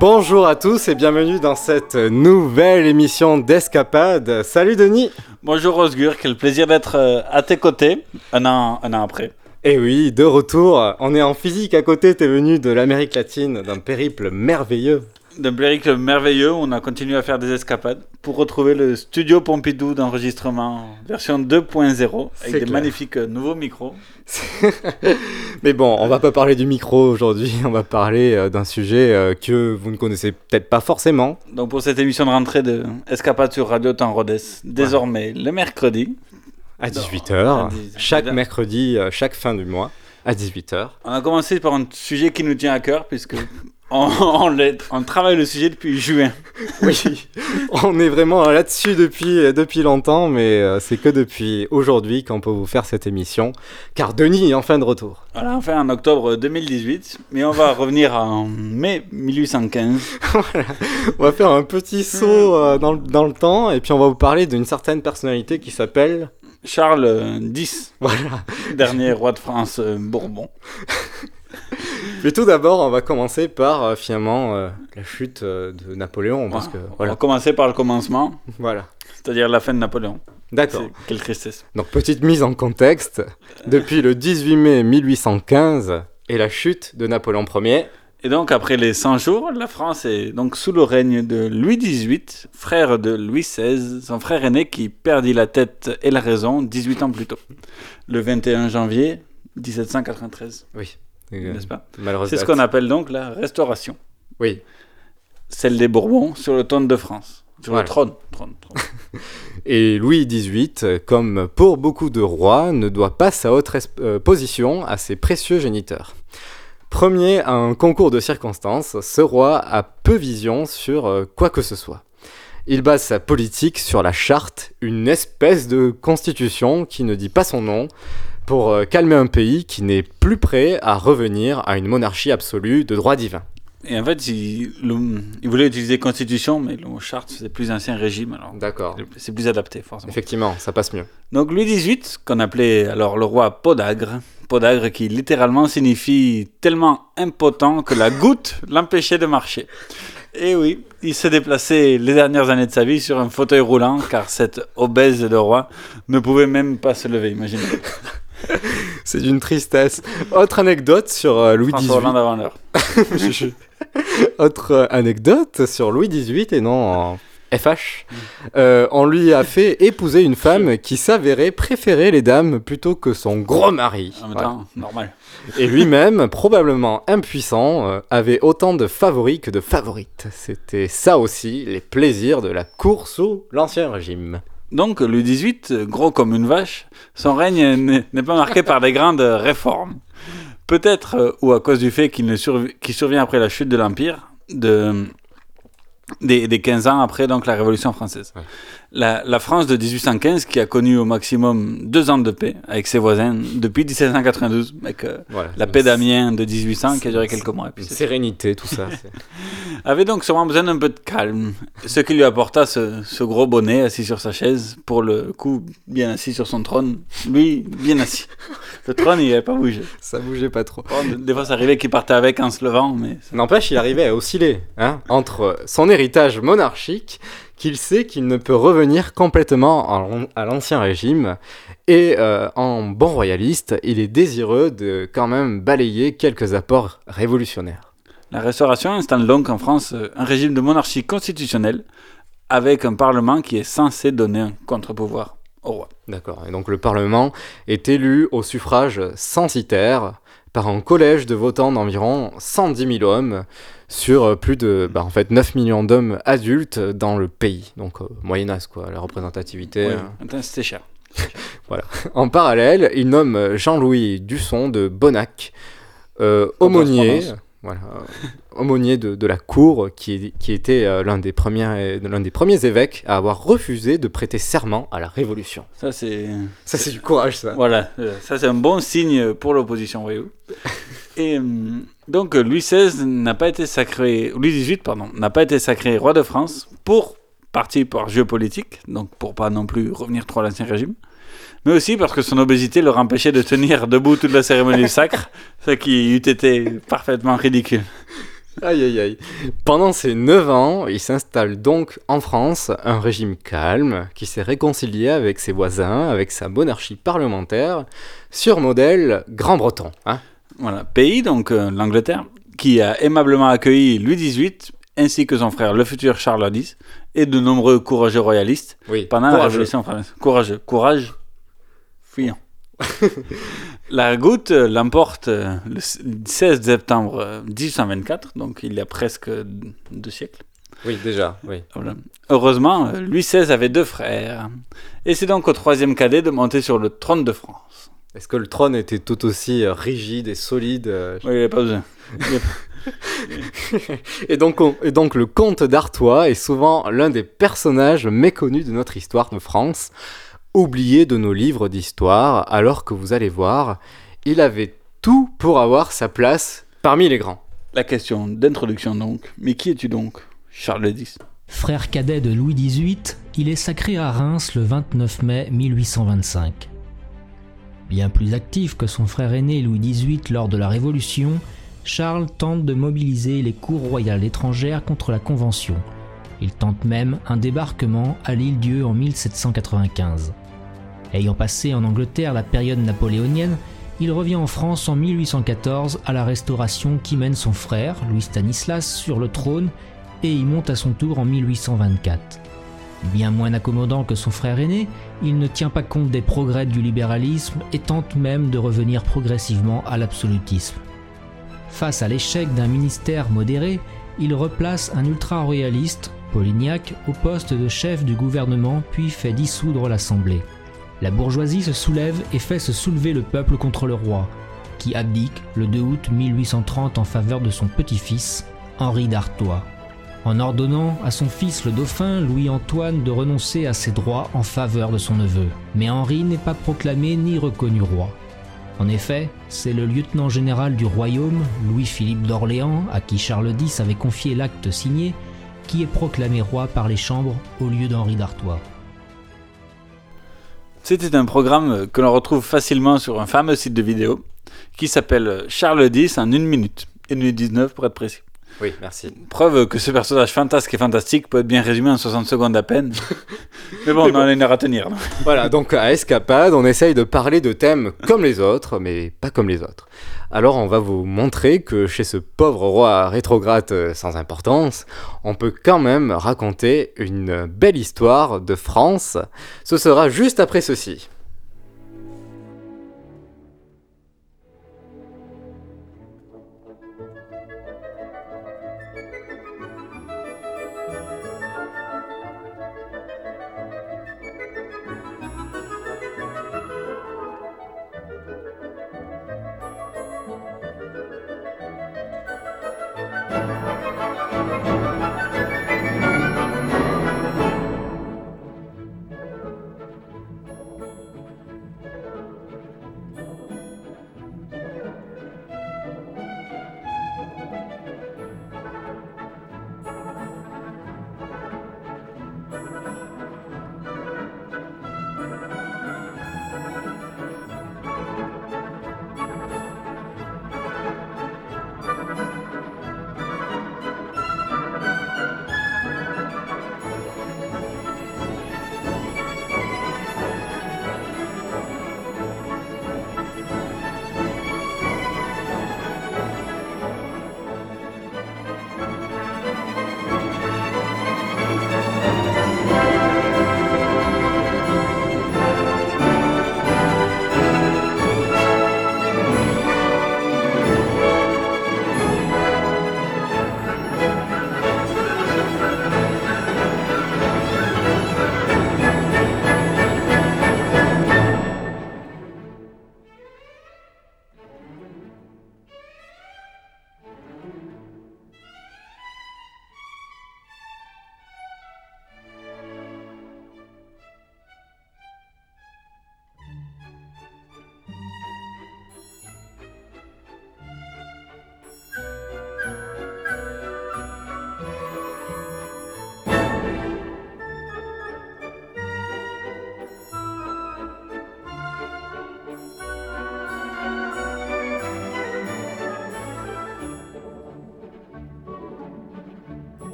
Bonjour à tous et bienvenue dans cette nouvelle émission d'Escapade. Salut Denis Bonjour Osgur, quel plaisir d'être euh, à tes côtés un an, un an après. Eh oui, de retour. On est en physique à côté. T'es venu de l'Amérique latine, d'un périple merveilleux. D'un périple merveilleux, on a continué à faire des escapades pour retrouver le studio Pompidou d'enregistrement version 2.0 avec des magnifiques euh, nouveaux micros. Mais bon, on va pas parler du micro aujourd'hui, on va parler euh, d'un sujet euh, que vous ne connaissez peut-être pas forcément. Donc pour cette émission de rentrée de Escapade sur Radio Temps Rhodes, désormais le mercredi, à 18h, chaque mercredi, chaque fin du mois, à 18h. On a commencé par un sujet qui nous tient à cœur, puisque on, on, travaille le sujet depuis juin. oui, on est vraiment là-dessus depuis, euh, depuis longtemps, mais euh, c'est que depuis aujourd'hui qu'on peut vous faire cette émission, car Denis est enfin de retour. Voilà, enfin en octobre 2018, mais on va revenir en mai 1815. On va faire un petit saut dans, dans le temps, et puis on va vous parler d'une certaine personnalité qui s'appelle... Charles X, voilà. dernier roi de France euh, Bourbon. Mais tout d'abord, on va commencer par euh, finalement euh, la chute de Napoléon. Parce que, On va commencer par le commencement. Voilà. C'est-à-dire la fin de Napoléon. D'accord. Quelle tristesse. Donc, petite mise en contexte. Depuis le 18 mai 1815 et la chute de Napoléon Ier, et donc, après les 100 jours, la France est donc sous le règne de Louis XVIII, frère de Louis XVI, son frère aîné qui perdit la tête et la raison 18 ans plus tôt, le 21 janvier 1793. Oui. N'est-ce pas C'est ce qu'on appelle donc la restauration. Oui. Celle des Bourbons sur le trône de France. Sur le trône. trône, et Louis XVIII, comme pour beaucoup de rois, ne doit pas sa haute euh, position à ses précieux géniteurs. Premier à un concours de circonstances, ce roi a peu vision sur euh, quoi que ce soit. Il base sa politique sur la charte, une espèce de constitution qui ne dit pas son nom, pour euh, calmer un pays qui n'est plus prêt à revenir à une monarchie absolue de droit divin. Et en fait, il, voulait utiliser constitution, mais le mot charte, c'est plus ancien régime. D'accord. C'est plus adapté, forcément. Effectivement, ça passe mieux. Donc Louis XVIII, qu'on appelait alors le roi Podagre, Podagre qui littéralement signifie tellement impotent que la goutte l'empêchait de marcher. Et oui, il s'est déplacé les dernières années de sa vie sur un fauteuil roulant, car cet obèse de roi ne pouvait même pas se lever, imaginez. C'est d'une tristesse. Autre anecdote sur euh, Louis XVIII. avant l'heure. Autre anecdote sur Louis XVIII et non FH. Euh, on lui a fait épouser une femme qui s'avérait préférer les dames plutôt que son gros mari. normal. Et lui-même, probablement impuissant, euh, avait autant de favoris que de favorites. C'était ça aussi, les plaisirs de la cour sous l'Ancien Régime. Donc, Louis XVIII, gros comme une vache, son règne n'est pas marqué par des grandes réformes. Peut-être, euh, ou à cause du fait qu'il survient après la chute de l'Empire, de des, des, 15 ans après donc la Révolution française. La, la, France de 1815 qui a connu au maximum deux ans de paix avec ses voisins depuis 1792, avec euh, la paix d'Amiens de 1800 qui a duré quelques mois. Et puis sérénité, tout ça. avait donc sûrement besoin d'un peu de calme, ce qui lui apporta ce, ce, gros bonnet assis sur sa chaise, pour le coup bien assis sur son trône, lui bien assis. Le trône il n'avait pas bougé. Ça bougeait pas trop. des fois ça arrivait qu'il partait avec en se levant, mais... N'empêche, il arrivait à osciller hein, entre son héritage monarchique qu'il sait qu'il ne peut revenir complètement à l'ancien régime et euh, en bon royaliste, il est désireux de quand même balayer quelques apports révolutionnaires. La Restauration installe donc en France euh, un régime de monarchie constitutionnelle avec un parlement qui est censé donner un contre-pouvoir au roi. D'accord. Et donc le Parlement est élu au suffrage censitaire par un collège de votants d'environ 110 000 hommes sur euh, plus de bah, en fait, 9 millions d'hommes adultes dans le pays. Donc euh, quoi, la représentativité. Ouais, attends, C'était cher. Voilà. En parallèle, il nomme Jean-Louis Dusson de Bonnac, euh, aumônier. Voilà, aumônier de, de la cour, qui, était euh, l'un des, premiers- l'un des premiers évêques à avoir refusé de prêter serment à la Révolution. Ça, c'est. Ça, c'est du courage, ça. Voilà, euh, ça c'est un bon signe pour l'opposition, voyez-vous. Et euh, donc Louis XVI n'a pas été sacré, Louis XVIII pardon, n'a pas été sacré roi de France pour partie par jeu politique, donc pour pas non plus revenir trop à l'ancien régime, mais aussi parce que son obésité leur empêchait de tenir debout toute la cérémonie sacre, ce qui eût été parfaitement ridicule. Aïe aïe aïe. Pendant ces 9 ans, il s'installe donc en France un régime calme qui s'est réconcilié avec ses voisins, avec sa monarchie parlementaire, sur modèle grand-breton. Hein Voilà, pays donc euh, l'Angleterre qui a aimablement accueilli Louis XVIII ainsi que son frère le futur Charles X et de nombreux courageux royalistes oui, pendant la courageux. Révolution française. Courageux, courage, fuyant. la goutte euh, l'emporte euh, le s- 16 septembre euh, 1824, donc il y a presque deux siècles. Oui, déjà, oui. Voilà. Heureusement, euh, Louis XVI avait deux frères. Et c'est donc au troisième cadet de monter sur le trône de France. Est-ce que le trône était tout aussi euh, rigide et solide euh, Oui, il n'y a pas besoin. Et, donc, on- et donc le comte d'Artois est souvent l'un des personnages méconnus de notre histoire de France, oublié de nos livres d'histoire, alors que vous allez voir, il avait tout pour avoir sa place parmi les grands. La question d'introduction donc. Mais qui es-tu donc, Charles X? Frère cadet de Louis XVIII, il est sacré à Reims le 29 mai 1825. Bien plus actif que son frère aîné Louis XVIII lors de la Révolution, Charles tente de mobiliser les cours royales étrangères contre la Convention. Il tente même un débarquement à l'île-Dieu en 1795. Ayant passé en Angleterre la période napoléonienne, il revient en France en 1814 à la Restauration qui mène son frère, Louis Stanislas, sur le trône et y monte à son tour en 1824. Bien moins accommodant que son frère aîné, il ne tient pas compte des progrès du libéralisme et tente même de revenir progressivement à l'absolutisme. Face à l'échec d'un ministère modéré, il replace un ultra-royaliste, Polignac, au poste de chef du gouvernement puis fait dissoudre l'Assemblée. La bourgeoisie se soulève et fait se soulever le peuple contre le roi, qui abdique le 2 août 1830 en faveur de son petit-fils, Henri d'Artois en ordonnant à son fils le dauphin Louis-Antoine de renoncer à ses droits en faveur de son neveu. Mais Henri n'est pas proclamé ni reconnu roi. En effet, c'est le lieutenant général du royaume, Louis-Philippe d'Orléans, à qui Charles X avait confié l'acte signé, qui est proclamé roi par les chambres au lieu d'Henri d'Artois. C'était un programme que l'on retrouve facilement sur un fameux site de vidéo qui s'appelle Charles X en une minute, et minute 19 pour être précis. Oui, merci. Preuve que ce personnage fantasque et fantastique peut être bien résumé en 60 secondes à peine. Mais bon, Mais on en a une heure à tenir. Voilà, donc à Escapade, on essaye de parler de thèmes comme les autres, mais pas comme les autres. Alors on va vous montrer que chez ce pauvre roi rétrograde euh, sans importance, on peut quand même raconter une belle histoire de France. Ce sera juste après ceci.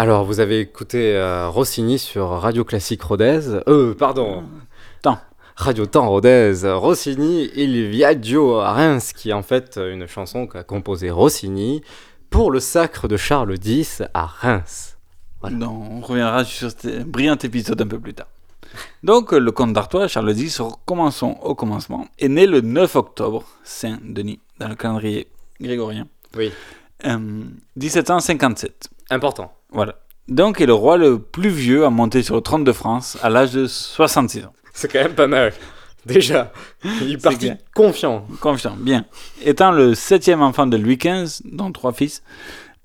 Alors, vous avez écouté euh, Rossini sur Radio Classique Rodez. Euh, pardon. Temps. Radio Temps Rodez. Rossini, Il Viaggio à Reims, qui est en fait une chanson qu'a composée Rossini pour le sacre de Charles X à Reims. Non, on reviendra sur ce brillant épisode un peu plus tard. Donc, le comte d'Artois, Charles X, recommençons au commencement, est né le 9 octobre, Saint-Denis, dans le calendrier grégorien. Oui. Euh, 1757. Important. Voilà. Donc, est le roi le plus vieux à monter sur le trône de France à l'âge de 66 ans. C'est quand même pas mal. Déjà, il est parti bien. confiant. Confiant, bien. Étant le septième enfant de Louis XV, dont trois fils,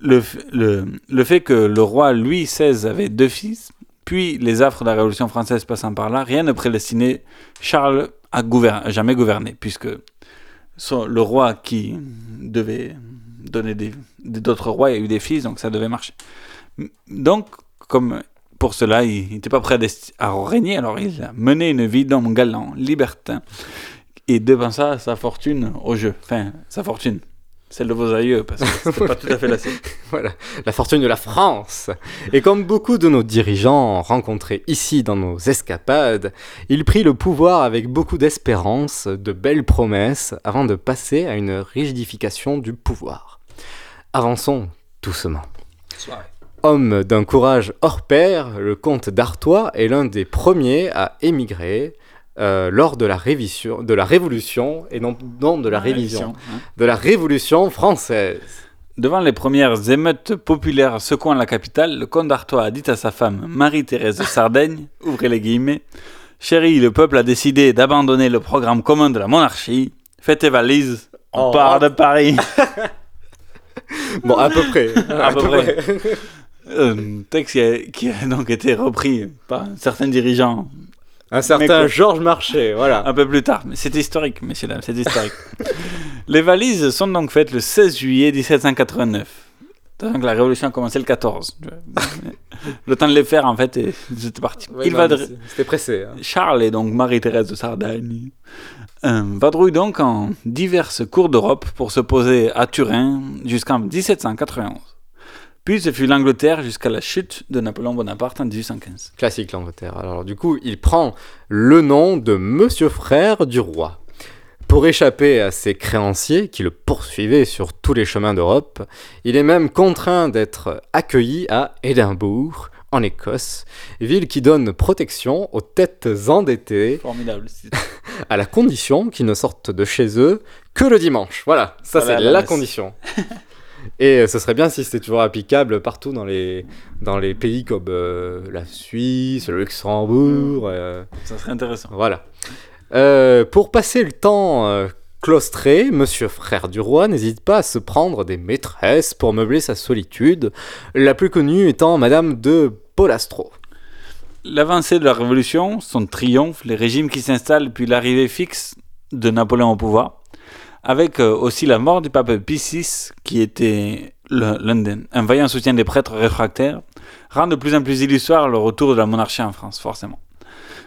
le, le, le fait que le roi Louis XVI avait deux fils, puis les affres de la Révolution française passant par là, rien ne prédestinait Charles à, gouver- à jamais gouverner, puisque son- le roi qui devait donner d'autres rois a eu des fils, donc ça devait marcher. Donc, comme pour cela, il n'était pas prêt à régner, alors il a mené une vie d'homme galant, libertin, et dépensa sa fortune au jeu. Enfin, sa fortune. Celle de vos aïeux, parce que c'est pas tout à fait la sienne. Voilà, la fortune de la France. Et comme beaucoup de nos dirigeants rencontrés ici dans nos escapades, il prit le pouvoir avec beaucoup d'espérance, de belles promesses, avant de passer à une rigidification du pouvoir. Avançons doucement. Homme d'un courage hors pair, le comte d'Artois est l'un des premiers à émigrer euh, lors de la, révision, de la Révolution, et non, non de la révision, Révision, hein. de la Révolution française. Devant les premières émeutes populaires secouant la capitale, le comte d'Artois a dit à sa femme Marie-Thérèse de Sardaigne, ouvrez les guillemets, Chérie, le peuple a décidé d'abandonner le programme commun de la monarchie. Faites tes valises, on Oh. part de Paris. Bon, à peu près. à peu près. Un texte qui a, qui a donc été repris par certains dirigeants Un certain Georges Marchais, voilà. un peu plus tard. Mais c'est historique, messieurs, dames, c'est historique. Les valises sont donc faites le 16 juillet 1789. Donc la révolution a commencé le 14. Le temps de les faire, en fait, et c'était parti. Ouais, Il non, va C'était pressé. hein. Charles et donc Marie-Thérèse de Sardaigne euh, vadrouillent donc en diverses cours d'Europe pour se poser à Turin jusqu'en 1791. Puis ce fut l'Angleterre jusqu'à la chute de Napoléon Bonaparte en 1815. Classique l'Angleterre. Alors du coup, il prend le nom de Monsieur Frère du Roi. Pour échapper à ses créanciers qui le poursuivaient sur tous les chemins d'Europe, il est même contraint d'être accueilli à Édimbourg, en Écosse, ville qui donne protection aux têtes endettées Formidable. à la condition qu'ils ne sortent de chez eux que le dimanche. Voilà, ça Voilà, c'est la condition. Et euh, ce serait bien si c'était toujours applicable partout dans les, dans les pays comme euh, la Suisse, le Luxembourg. euh, Ça serait intéressant. voilà. Euh, pour passer le temps claustré, Monsieur Frère du Roi n'hésite pas à se prendre des maîtresses pour meubler sa solitude, la plus connue étant Madame de Polastro. L'avancée de la Révolution, son triomphe, les régimes qui s'installent, puis l'arrivée fixe de Napoléon au pouvoir, avec euh, aussi la mort du pape Pie VI, qui était le- l'un des- un vaillant soutien des prêtres réfractaires, rend de plus en plus illusoire le retour de la monarchie en France, forcément.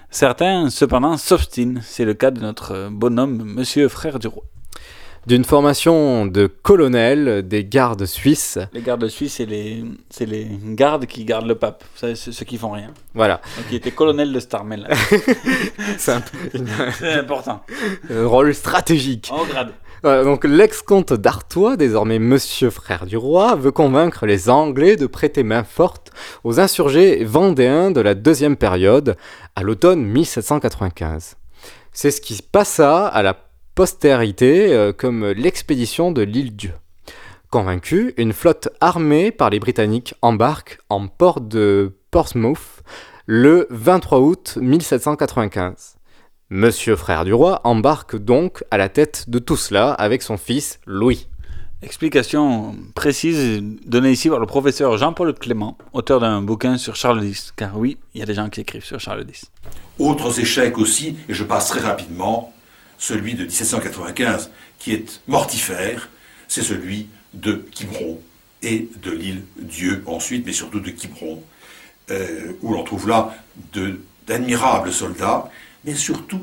Certains, cependant, s'obstinent. C'est le cas de notre euh, bonhomme, Monsieur Frère du Roi. D'une formation de colonel des gardes suisses, Les gardes suisses, c'est les, c'est les gardes qui gardent le pape. Vous savez, ceux qui font rien. voilà, Donc, il était colonel de Starmel. c'est un, important. un rôle stratégique. En grade. Voilà, donc l'ex-comte d'Artois, désormais Monsieur Frère du Roi, veut convaincre les Anglais de prêter main forte aux insurgés vendéens de la deuxième période, à l'automne 1795. C'est ce qui passa à la postérité euh, comme l'expédition de l'île Dieu. Convaincu, une flotte armée par les Britanniques embarque en port de Portsmouth le 23 août 1795. Monsieur Frère du Roi embarque donc à la tête de tout cela avec son fils Louis. Explication précise donnée ici par le professeur Jean-Paul Clément, auteur d'un bouquin sur Charles X. Car oui, il y a des gens qui écrivent sur Charles X. Autres échecs aussi, et je passe très rapidement, celui de 1795, qui est mortifère, c'est celui de Quiberon et de l'île Dieu ensuite, mais surtout de Quiberon, euh, où l'on trouve là d'admirables soldats, mais surtout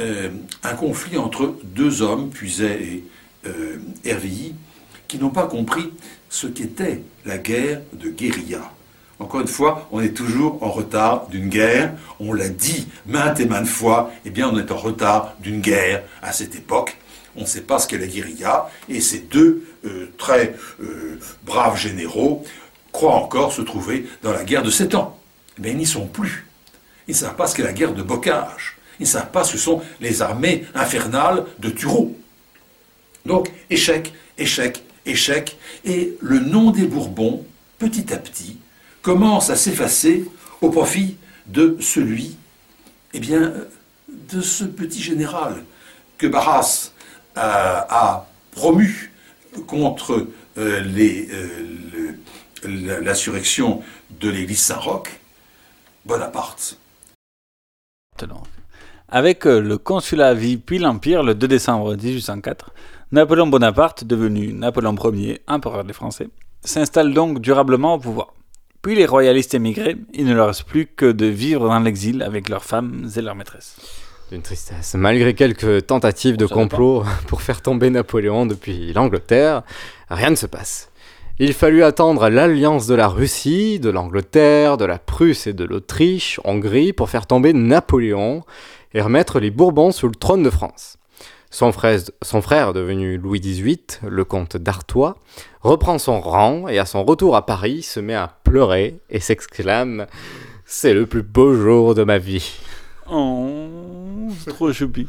euh, un conflit entre deux hommes, Puiset et euh, Hervilly, qui n'ont pas compris ce qu'était la guerre de guérilla. Encore une fois, on est toujours en retard d'une guerre. On l'a dit maintes et maintes fois, eh bien, on est en retard d'une guerre à cette époque. On ne sait pas ce qu'est la guérilla, et ces deux euh, très euh, braves généraux croient encore se trouver dans la guerre de sept ans. Mais ils n'y sont plus. Ils ne savent pas ce qu'est la guerre de bocage. Ils ne savent pas ce que sont les armées infernales de Turot. Donc, échec, échec, échec, et le nom des Bourbons, petit à petit, commence à s'effacer au profit de celui, eh bien, de ce petit général que Barras euh, a promu contre euh, euh, l'insurrection de l'église Saint-Roch, Bonaparte. Avec le consulat à vie puis l'Empire, le 2 décembre 1804, Napoléon Bonaparte, devenu Napoléon Ier, empereur des Français, s'installe donc durablement au pouvoir. Puis les royalistes émigrés, il ne leur reste plus que de vivre dans l'exil avec leurs femmes et leurs maîtresses. Une tristesse. Malgré quelques tentatives de complot pour faire tomber Napoléon depuis l'Angleterre, rien ne se passe. Il fallut attendre l'alliance de la Russie, de l'Angleterre, de la Prusse et de l'Autriche, Hongrie, pour faire tomber Napoléon et remettre les Bourbons sous le trône de France. Son frère, devenu Louis XVIII, le comte d'Artois, reprend son rang et à son retour à Paris se met à pleurer et s'exclame C'est le plus beau jour de ma vie. Oh, trop choupi.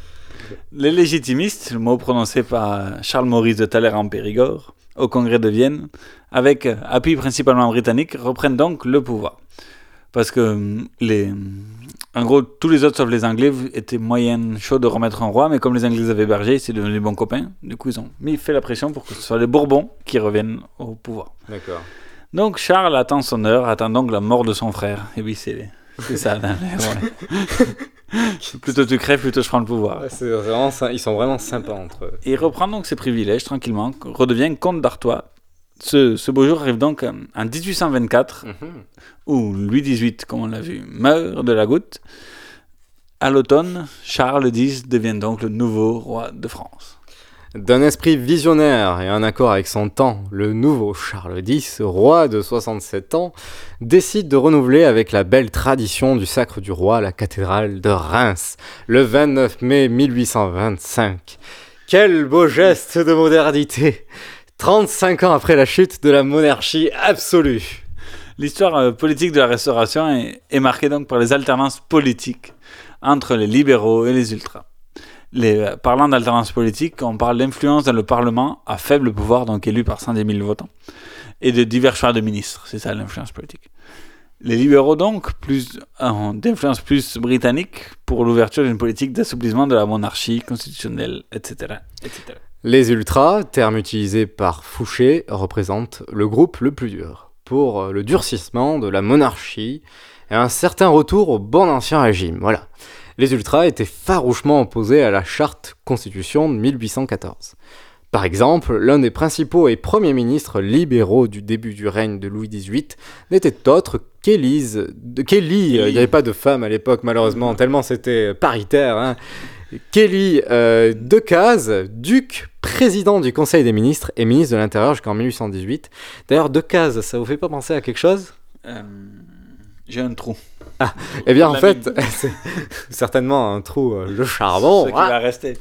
Les légitimistes, le mot prononcé par Charles-Maurice de Talleyrand en Périgord, au congrès de Vienne, avec appui principalement britannique, reprennent donc le pouvoir. Parce que les, en gros, tous les autres, sauf les Anglais, étaient moyennes chauds de remettre un roi, mais comme les Anglais avaient bergé, c'est devenu bons copains. Du coup, ils ont mis, fait la pression pour que ce soit les Bourbons qui reviennent au pouvoir. D'accord. Donc, Charles attend son heure, attend donc la mort de son frère. Et oui, c'est ça. plutôt tu crèves, plutôt je prends le pouvoir. c'est vraiment, ils sont vraiment sympas entre eux. Et il reprend donc ses privilèges tranquillement, redevient comte d'Artois, ce, beau jour arrive donc euh, en 1824, mhm. où Louis XVIII, comme on l'a vu, meurt de la goutte. À l'automne, Charles X devient donc le nouveau roi de France. D'un esprit visionnaire et en accord avec son temps, le nouveau Charles X, roi de 67 ans, décide de renouveler avec la belle tradition du sacre du roi la cathédrale de Reims, le 29 mai 1825. Quel beau geste de modernité 35 ans après la chute de la monarchie absolue. L'histoire euh, politique de la Restauration est, marquée donc par les alternances politiques entre les libéraux et les ultras. Les, euh, parlant d'alternance politique, on parle d'influence dans le Parlement à faible pouvoir, donc élu par 110 000 votants, et de divers choix de ministres. C'est ça l'influence politique. Les libéraux donc, plus d'influence plus britannique pour l'ouverture d'une politique d'assouplissement de la monarchie constitutionnelle, etc., etc. Les ultras, terme utilisé par Fouché, représentent le groupe le plus dur pour euh, le durcissement de la monarchie et un certain retour au bon ancien régime. Voilà. Les ultras étaient farouchement opposés à la charte constitution de 1814. Par exemple, l'un des principaux et premiers ministres libéraux du début du règne de Louis XVIII n'était autre qu'Élise. Kelly, euh, il n'y avait pas de femme à l'époque malheureusement, tellement c'était paritaire. Hein. Kelly euh, Decazes, duc, président du Conseil des ministres et ministre de l'Intérieur jusqu'en 1818. D'ailleurs, Decazes, ça vous fait pas penser à quelque chose? Euh, J'ai un trou. Ah, eh bien en fait, c'est certainement un trou, euh, le charbon. Ce qui va rester.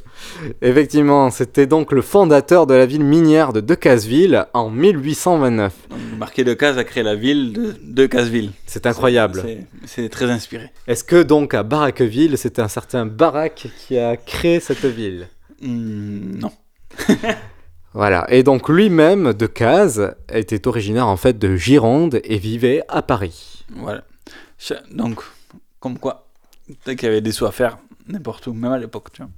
Effectivement, c'était donc le fondateur de la ville minière de Decazeville en 1829. Donc, Marquis Decazes a créé la ville de Decazeville. C'est incroyable. C'est très inspiré. Est-ce que donc à Baraqueville, c'était un certain Barak qui a créé cette ville? Hmm, Non. Voilà, et donc lui-même, Decazes, était originaire en fait de Gironde et vivait à Paris. Voilà. Donc, comme quoi, peut-être qu'il y avait des sous à faire n'importe où, même à l'époque, tu vois.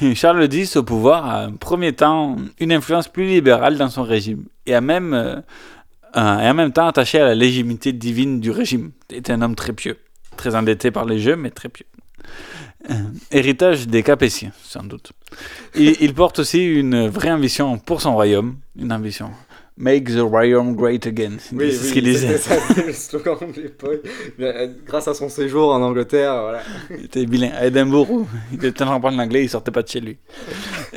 Et Charles X, au pouvoir, a un premier temps une influence plus libérale dans son régime, et a même, euh, et en même temps attaché à la légitimité divine du régime. Il était un homme très pieux, très endetté par les jeux, mais très pieux. Euh, héritage des Capétiens, sans doute. il porte aussi une vraie ambition pour son royaume, une ambition Make the royaume great again. Oui, c'est oui, ce qu'il disait. c'était ça, le slogan de l'époque. Mais, euh, Grâce à son séjour en Angleterre, voilà. Il était bilingue. À Édimbourg, il était en train d'apprendre l'anglais, il sortait pas de chez lui.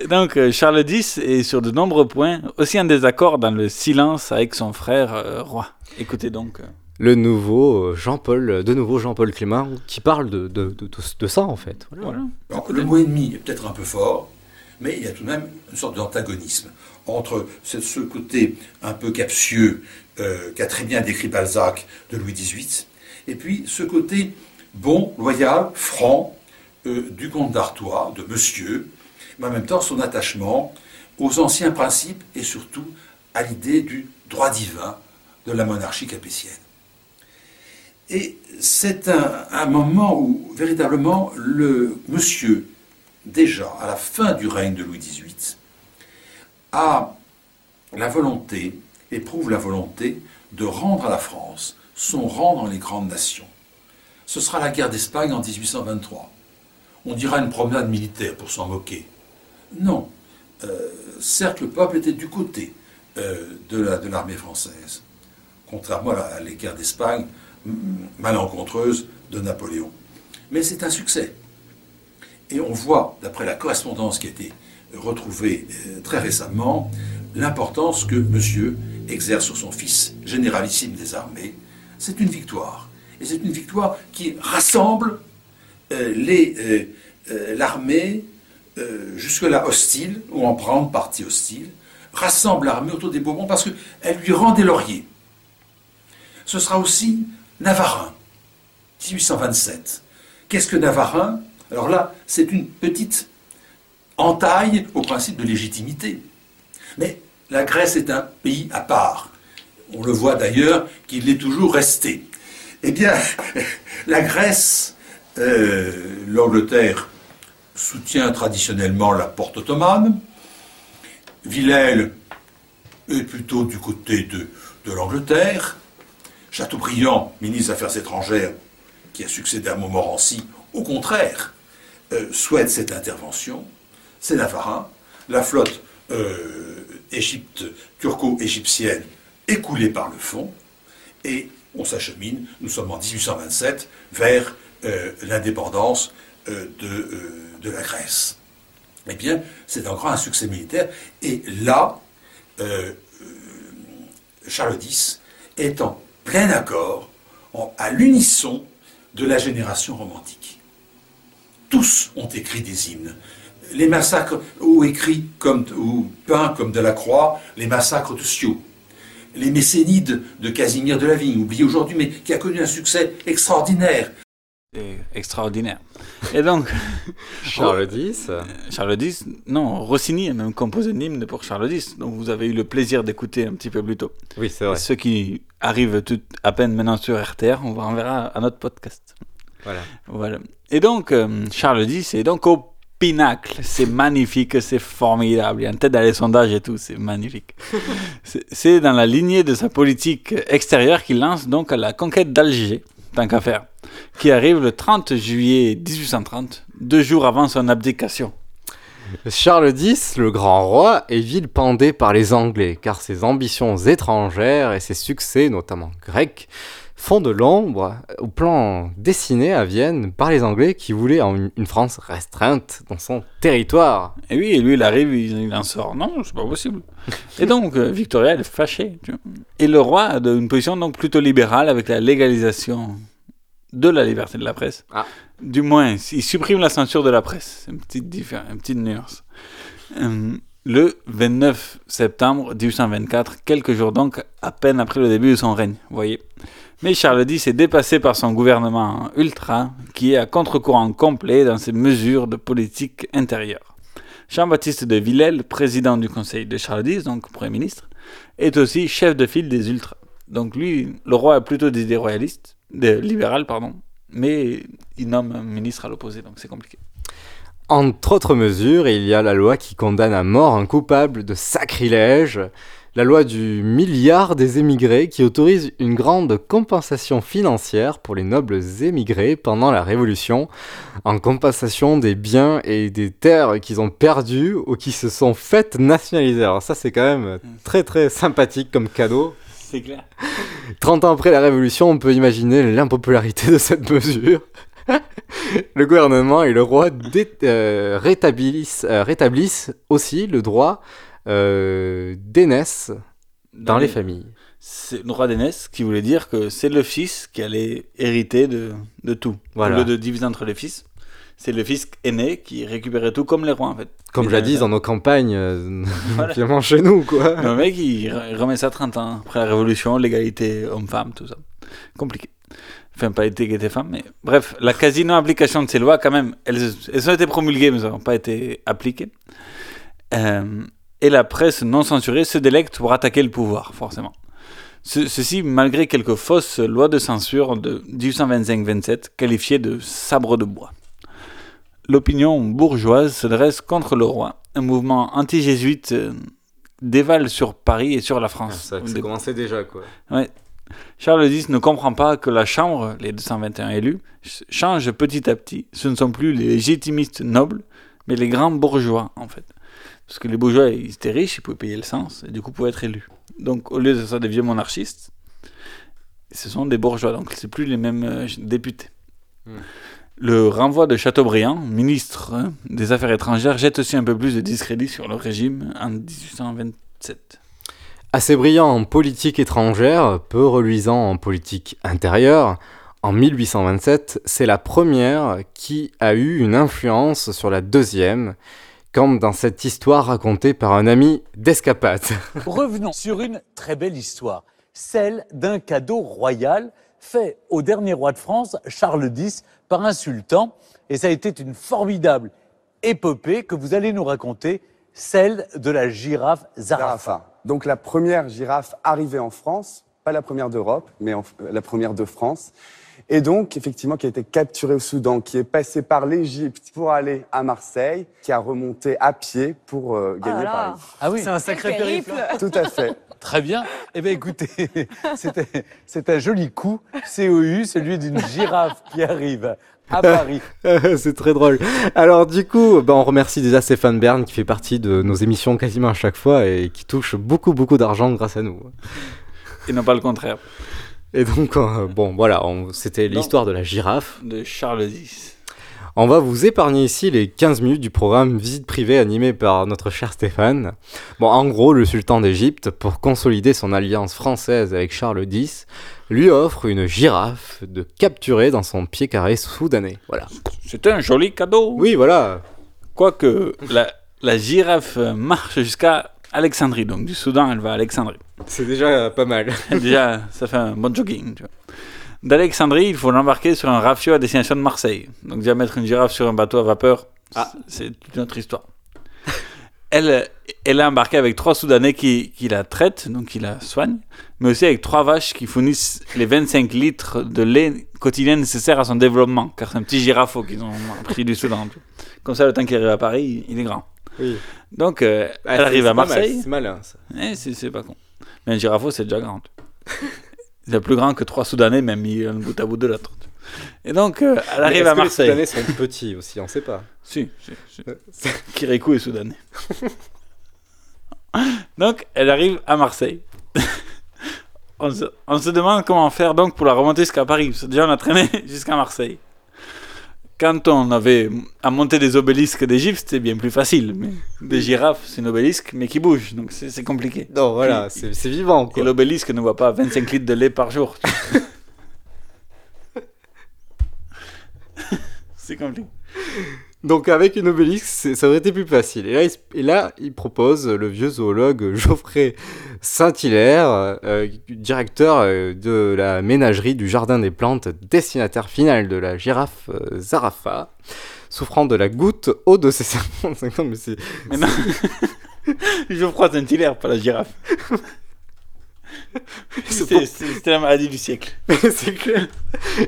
Donc, euh, Charles X est sur de nombreux points aussi en désaccord dans le silence avec son frère euh, roi. Écoutez donc. Le nouveau Jean-Paul, de nouveau Jean-Paul Clément, qui parle de, de, de, de- de ça en fait. Voilà. Alors, le mot ennemi est peut-être un peu fort, mais il y a tout de même une sorte d'antagonisme entre ce, côté un peu captieux euh, qu'a très bien décrit Balzac de Louis XVIII, et puis ce côté bon, loyal, franc euh, du comte d'Artois, de Monsieur, mais en même temps son attachement aux anciens principes et surtout à l'idée du droit divin de la monarchie capétienne. Et c'est un moment où véritablement le monsieur, déjà à la fin du règne de Louis XVIII, a la volonté, éprouve la volonté de rendre à la France son rang dans les grandes nations. Ce sera la guerre d'Espagne en 1823. On dira une promenade militaire pour s'en moquer. Non. Euh, certes, le peuple était du côté euh, de la- de l'armée française, contrairement à, la- guerres d'Espagne malencontreuses de Napoléon. Mais c'est un succès. Et on voit, d'après la correspondance qui a été retrouvée euh, très récemment, l'importance que monsieur exerce sur son fils, généralissime des armées. C'est une victoire. Et c'est une victoire qui rassemble euh, euh, l'armée jusque-là hostile, ou en prendre partie hostile, rassemble l'armée autour des Bourbons parce qu'elle lui rend des lauriers. Ce sera aussi Navarin, 1827. Qu'est-ce que Navarin? Alors là, c'est une petite entaille au principe de légitimité. Mais la Grèce est un pays à part. On le voit d'ailleurs qu'il l'est toujours resté. Eh bien, la Grèce, euh, l'Angleterre soutient traditionnellement la porte ottomane. Villèle est plutôt du côté de, de l'Angleterre. Chateaubriand, ministre des Affaires étrangères, qui a succédé à Montmorency, au contraire, euh, souhaite cette intervention. C'est Navarin. La flotte euh, Égypte, turco-égyptienne est coulée par le fond. Et on s'achemine, nous sommes en 1827, vers euh, l'indépendance euh, de, la Grèce. Eh bien, c'est encore un succès militaire. Et là, Charles X est en plein accord, à l'unisson de la génération romantique. Tous ont écrit des hymnes. Les massacres, ou écrits comme, ou peints comme Delacroix, les massacres de Scio. Les Messénides de Casimir de la Vigne, oublié aujourd'hui, mais qui a connu un succès extraordinaire. Et extraordinaire. Et donc. Charles X. Charles X, non, Rossini a même composé un hymne pour Charles X, donc vous avez eu le plaisir d'écouter un petit peu plus tôt. Oui, c'est vrai. Ceux qui arrivent tout à peine maintenant sur RTR, on vous renverra à notre podcast. Voilà. Voilà. Et donc, euh, Charles X est donc au pinacle. C'est magnifique, c'est formidable. Il y a une tête dans les sondages et tout, c'est magnifique. C'est- dans la lignée de sa politique extérieure qu'il lance donc la conquête d'Alger, tant qu'à faire, qui arrive le 30 juillet 1830, deux jours avant son abdication. Charles X, le grand roi, est vilipendé par les Anglais, car ses ambitions étrangères et ses succès, notamment grecs, font de l'ombre au plan dessiné à Vienne par les Anglais qui voulaient en- une France restreinte dans son territoire. Et oui, et lui, il arrive, il, en sort. Non, c'est pas possible. Et donc, euh, Victoria, elle est fâchée. tu vois. Et le roi a une position donc plutôt libérale avec la légalisation de la liberté de la presse. Ah. Du moins, il supprime la censure de la presse. C'est une petite, une petite nuance. Euh, le 29 septembre 1824, quelques jours donc à peine après le début de son règne, vous voyez. Mais Charles X est dépassé par son gouvernement ultra, qui est à contre-courant complet dans ses mesures de politique intérieure. Jean-Baptiste de Villèle, président du conseil de Charles X, donc Premier ministre, est aussi chef de file des ultras. Donc lui, le roi a plutôt des idées royalistes, des libérales, pardon, mais il nomme un ministre à l'opposé, donc c'est compliqué. Entre autres mesures, il y a la loi qui condamne à mort un coupable de sacrilège la loi du milliard des émigrés qui autorise une grande compensation financière pour les nobles émigrés pendant la Révolution, en compensation des biens et des terres qu'ils ont perdus ou qui se sont faites nationaliser. Alors ça c'est quand même très très sympathique comme cadeau. C'est clair. 30 ans après la Révolution, on peut imaginer l'impopularité de cette mesure. le gouvernement et le roi dé- euh, rétablissent, euh, rétablissent aussi le droit d'aînesse dans les familles. C'est le droit d'aînesse qui voulait dire que c'est le fils qui allait hériter de, de tout. Voilà. Au lieu de diviser entre les fils, c'est le fils aîné qui récupérait tout comme les rois en fait. Comme jadis dans nos campagnes, euh, Voilà. finalement chez nous, quoi. Le mec, il re- remet ça 30 ans après la Révolution, l'égalité homme-femme, tout ça. Compliqué. Enfin, pas égalité femme, mais bref, la quasi-non-application de ces lois, quand même, elles, elles ont été promulguées, mais elles n'ont pas été appliquées. Euh, et la presse non censurée se délecte pour attaquer le pouvoir, forcément. Ce- ceci malgré quelques fausses lois de censure de 1825-27 qualifiées de sabre de bois. L'opinion bourgeoise se dresse contre le roi. Un mouvement anti-jésuite euh, dévale sur Paris et sur la France. Ça, ça commençait déjà, quoi. Ouais. Charles X ne comprend pas que la Chambre, les 221 élus, ch- change petit à petit. Ce ne sont plus les légitimistes nobles, mais les grands bourgeois, en fait. Parce que les bourgeois, ils étaient riches, ils pouvaient payer le sens, et du coup pouvaient être élus. Donc, au lieu de ça, des vieux monarchistes, ce sont des bourgeois, donc c'est plus les mêmes euh, députés. Hmm. Le renvoi de Chateaubriand, ministre hein, des Affaires étrangères, jette aussi un peu plus de discrédit sur le régime en 1827. Assez brillant en politique étrangère, peu reluisant en politique intérieure, en 1827, c'est la première qui a eu une influence sur la deuxième, comme dans cette histoire racontée par un ami d'escapade. Revenons sur une très belle histoire, celle d'un cadeau royal fait au dernier roi de France, Charles X, par un sultan. Et ça a été une formidable épopée que vous allez nous raconter, celle de la girafe Zarafa. Donc la première girafe arrivée en France, pas la première d'Europe, mais en- la première de France. Et donc, effectivement, qui a été capturée au Soudan, qui est passée par l'Égypte pour aller à Marseille, qui a remonté à pied pour euh, gagner là. Paris. Ah oui, c'est un sacré périple. Tout à fait. Très bien. Eh bien, écoutez, c'était- c'est un joli coup, COU, celui d'une girafe qui arrive à Paris. c'est très drôle. Alors du coup, bah, on remercie déjà Stéphane Bern qui fait partie de nos émissions quasiment à chaque fois et qui touche beaucoup beaucoup d'argent grâce à nous. Et non pas le contraire. Et donc, euh, bon voilà, c'était l'histoire de la girafe. De Charles X. On va vous épargner ici les 15 minutes du programme Visite privée animé par notre cher Stéphane. Bon, en gros, le sultan d'Égypte, pour consolider son alliance française avec Charles X, lui offre une girafe de capturer dans son pied carré soudanais. Voilà. C'était un joli cadeau. Oui, voilà. Quoique la, la girafe marche jusqu'à Alexandrie. Donc du Soudan, elle va à Alexandrie. C'est déjà pas mal. déjà, ça fait un bon jogging. tu vois. D'Alexandrie, il faut l'embarquer sur un rafio à destination de Marseille. Donc déjà mettre une girafe sur un bateau à vapeur, Ah. c'est toute une autre histoire. Elle, elle est embarquée avec trois Soudanais qui, qui la traitent, donc qui la soignent, mais aussi avec trois vaches qui fournissent les 25 litres de lait quotidien nécessaires à son développement, car c'est un petit girafeau qu'ils ont pris du Soudan. Comme ça, le temps qu'il arrive à Paris, il est grand. Oui. Donc, euh, Ah, elle arrive à Marseille. c'est malin, ça. Eh, c'est pas con. Mais un girafeau, c'est déjà grand. c'est plus grand que trois Soudanais, même mis un bout à bout de l'autre. Et donc, euh, elle arrive à que les Marseille. Soudanais sont petits aussi, on sait pas. Si, si, si. Kirikou est soudanais. donc, elle arrive à Marseille. on, se, on se demande comment faire donc pour la remonter jusqu'à Paris. Déjà, on a traîné jusqu'à Marseille. Quand on avait à monter des obélisques d'Égypte, c'était bien plus facile. Mais des girafes, c'est un obélisque, mais qui bouge. Donc, c'est compliqué. Non, voilà, c'est c'est vivant. Quoi. Et l'obélisque ne voit pas 25 litres de lait par jour. c'est compliqué. Donc avec une obélisque, ça aurait été plus facile. Et là, il, s- et là, il propose le vieux zoologue Geoffrey Saint-Hilaire, euh, directeur euh, de la ménagerie du Jardin des Plantes, destinataire final de la girafe euh, Zarafa, souffrant de la goutte haut de ses 55 ans. Mais c'est... Mais non. Geoffroy Saint-Hilaire, pas la girafe. C'était la maladie du siècle. c'est clair.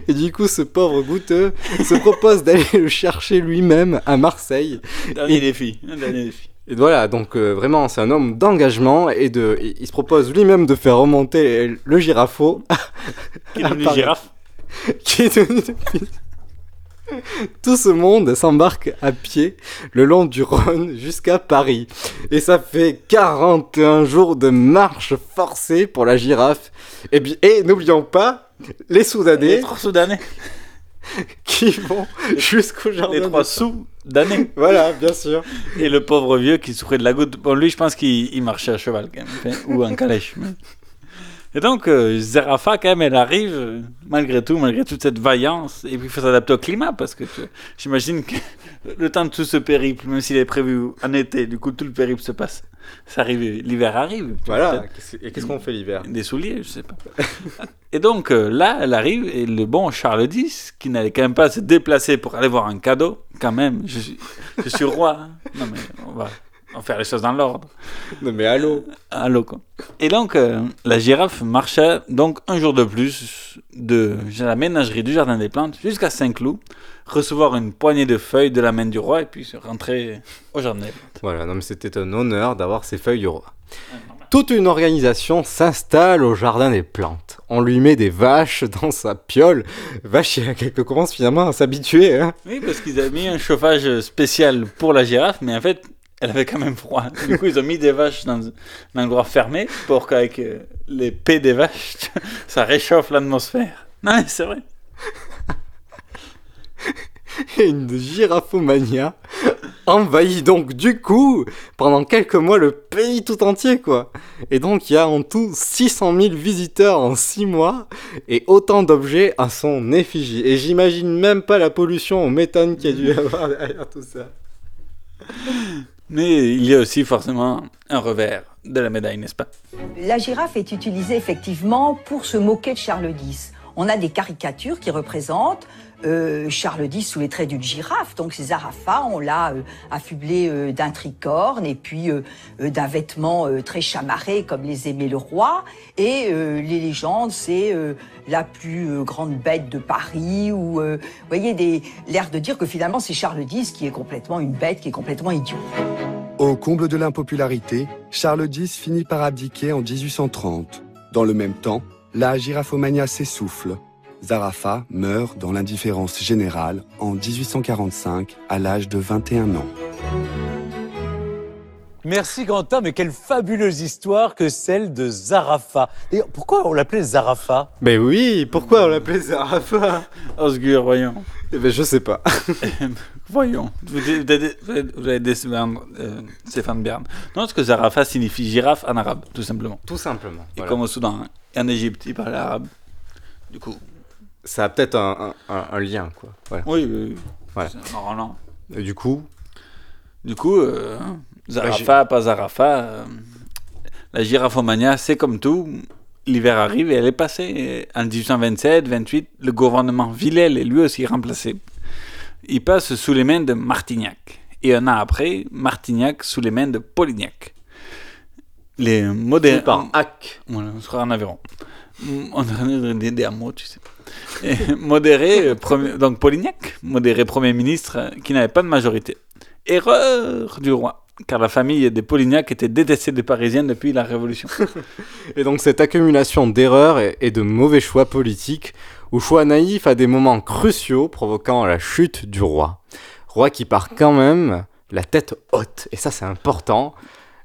Et du coup, ce pauvre goutteux se propose d'aller le chercher lui-même à Marseille. Dernier Et- défi. dernier défi. Et voilà, donc euh, vraiment, c'est un homme d'engagement et de, il, il se propose lui-même de faire remonter le girafeau. Qui est devenu girafe. Qui est devenu depuis- Tout ce monde s'embarque à pied le long du Rhône jusqu'à Paris. Et ça fait 41 jours de marche forcée pour la girafe. Et, bi- et n'oublions pas les Soudanais. Les trois Soudanais. qui vont jusqu'au jardin. Les trois sous. Voilà, bien sûr. Et le pauvre vieux qui souffrait de la goutte. Bon, lui, je pense qu'il il marchait à cheval, quand même. Enfin, ou en calèche. mais- Et donc, euh, Zarafa, quand même, elle arrive, euh, malgré tout, malgré toute cette vaillance. Et puis, il faut s'adapter au climat, parce que j'imagine que le temps de tout ce périple, même s'il est prévu en été, du coup, tout le périple se passe. Ça arrive, l'hiver arrive. Voilà. Et qu'est-ce qu'on fait l'hiver? Des souliers, je sais pas. Et donc, euh, là, elle arrive, et le bon Charles X, qui n'allait quand même pas se déplacer pour aller voir un cadeau, quand même, je suis, je suis roi. hein. Non, mais on va, on va faire les choses dans l'ordre. Non, mais allô Allô, quoi. Et donc, euh, la girafe marchait donc un jour de plus de la ménagerie du Jardin des Plantes jusqu'à Saint-Cloud, recevoir une poignée de feuilles de la main du roi et puis se rentrer au Jardin des Plantes. Voilà, non mais c'était un honneur d'avoir ces feuilles du roi. Toute une organisation s'installe au jardin des plantes. On lui met des vaches dans sa piole. Vache qui commence finalement à s'habituer. Hein. Oui, parce qu'ils avaient mis un chauffage spécial pour la girafe, mais en fait, elle avait quand même froid. Du coup, ils ont mis des vaches dans, un endroit fermé pour qu'avec euh, les pets des vaches, ça réchauffe l'atmosphère. Non, c'est vrai. Et une girafomania envahit donc du coup pendant quelques mois le pays tout entier quoi. Et donc il y a en tout 600 000 visiteurs en 6 mois et autant d'objets à son effigie. Et j'imagine même pas la pollution au méthane qu'il y a dû y avoir derrière tout ça. Mais il y a aussi forcément un revers de la médaille, n'est-ce pas? La girafe est utilisée effectivement pour se moquer de Charles X. On a des caricatures qui représentent euh, Charles X sous les traits d'une girafe. Donc c'est Zarafa, on l'a euh, affublé euh, d'un tricorne et puis d'un vêtement très chamarré comme les aimait le roi. Et les légendes, c'est la plus grande bête de Paris ou, vous voyez, des- l'air de dire que finalement c'est Charles X qui est complètement une bête, qui est complètement idiot. Au comble de l'impopularité, Charles X finit par abdiquer en 1830. Dans le même temps, la girafomania s'essouffle. Zarafa meurt dans l'indifférence générale en 1845 à l'âge de 21 ans. Merci Quentin, mais quelle fabuleuse histoire que celle de Zarafa. Et pourquoi on l'appelait Zarafa? Mais oui, pourquoi on l'appelait Zarafa? Osgur, voyons. Eh ben je sais pas. Voyons. Vous, allez décevoir euh, Stéphane Bern. Non, parce que Zarafa signifie girafe en arabe, tout simplement. Tout simplement. Et voilà. comme au Soudan hein, en Égypte, ils parlent arabe. Du coup. Ça a peut-être un, un- un lien quoi. Voilà. Oui, oui. Voilà. Normalement. Et du coup, Du coup, euh, Zarafa, pas Zarafa, euh, la girafomania, c'est comme tout. L'hiver arrive et elle est passée. En 1827-28, le gouvernement Villèle est lui aussi remplacé. Il passe sous les mains de Martignac. Et un an après, Martignac sous les mains de Polignac. Les modérés. Suivi par Hack. Voilà, on sera en Aveyron. On a des, des hameaux, tu sais. Et modéré, euh, premier- donc Polignac, modéré Premier ministre euh, qui n'avait pas de majorité. Erreur du roi, car la famille des Polignac était détestée des Parisiens depuis la Révolution. Et donc cette accumulation d'erreurs et, et de mauvais choix politiques, ou choix naïfs à des moments cruciaux provoquant la chute du roi. Roi qui part quand même la tête haute, et ça c'est important,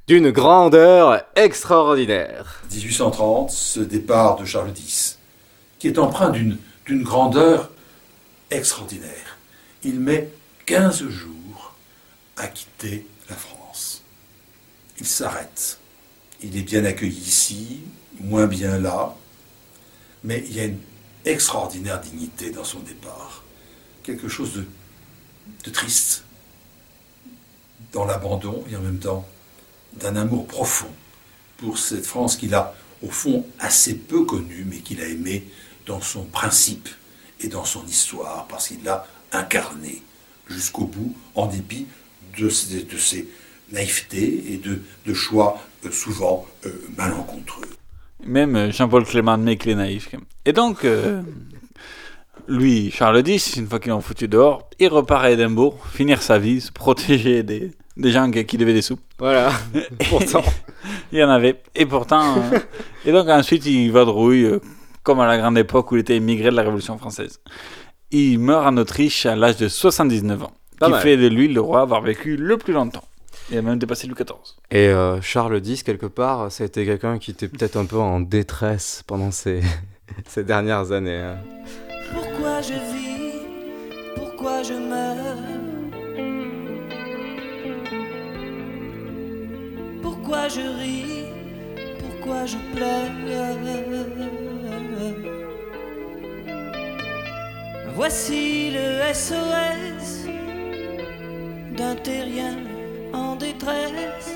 d'une grandeur extraordinaire. 1830, ce départ de Charles X, qui est empreint d'une grandeur extraordinaire. Il met 15 jours à quitter la France. Il s'arrête. Il est bien accueilli ici, moins bien là, mais il y a une extraordinaire dignité dans son départ. Quelque chose de triste dans l'abandon et en même temps d'un amour profond pour cette France qu'il a au fond assez peu connue, mais qu'il a aimée dans son principe et dans son histoire, parce qu'il l'a incarnée jusqu'au bout, en dépit de ses, naïvetés et de, choix euh, souvent euh, malencontreux. Même euh, Jean-Paul Clément admet qu'il est naïf. quand même. Et donc, Lui, Charles X, une fois qu'ils l'ont foutu dehors, il repart à Édimbourg, finir sa vie, se protéger des, des gens qui qui devaient des sous. Voilà. Pourtant. il y en avait. Et pourtant. euh, et donc ensuite, il vadrouille, euh, comme à la grande époque où il était émigré de la Révolution française. Il meurt en Autriche à l'âge de 79 ans. Pas qui mal. fait de lui le roi à avoir vécu le plus longtemps. Il a même dépassé Louis XIV. Et euh, Charles X, quelque part, ça a été quelqu'un qui était peut-être un peu en détresse pendant ces, ces dernières années. hein. Pourquoi je vis? Pourquoi je meurs? Pourquoi je ris? Pourquoi je pleure? Voici le SOS d'un terrien en détresse.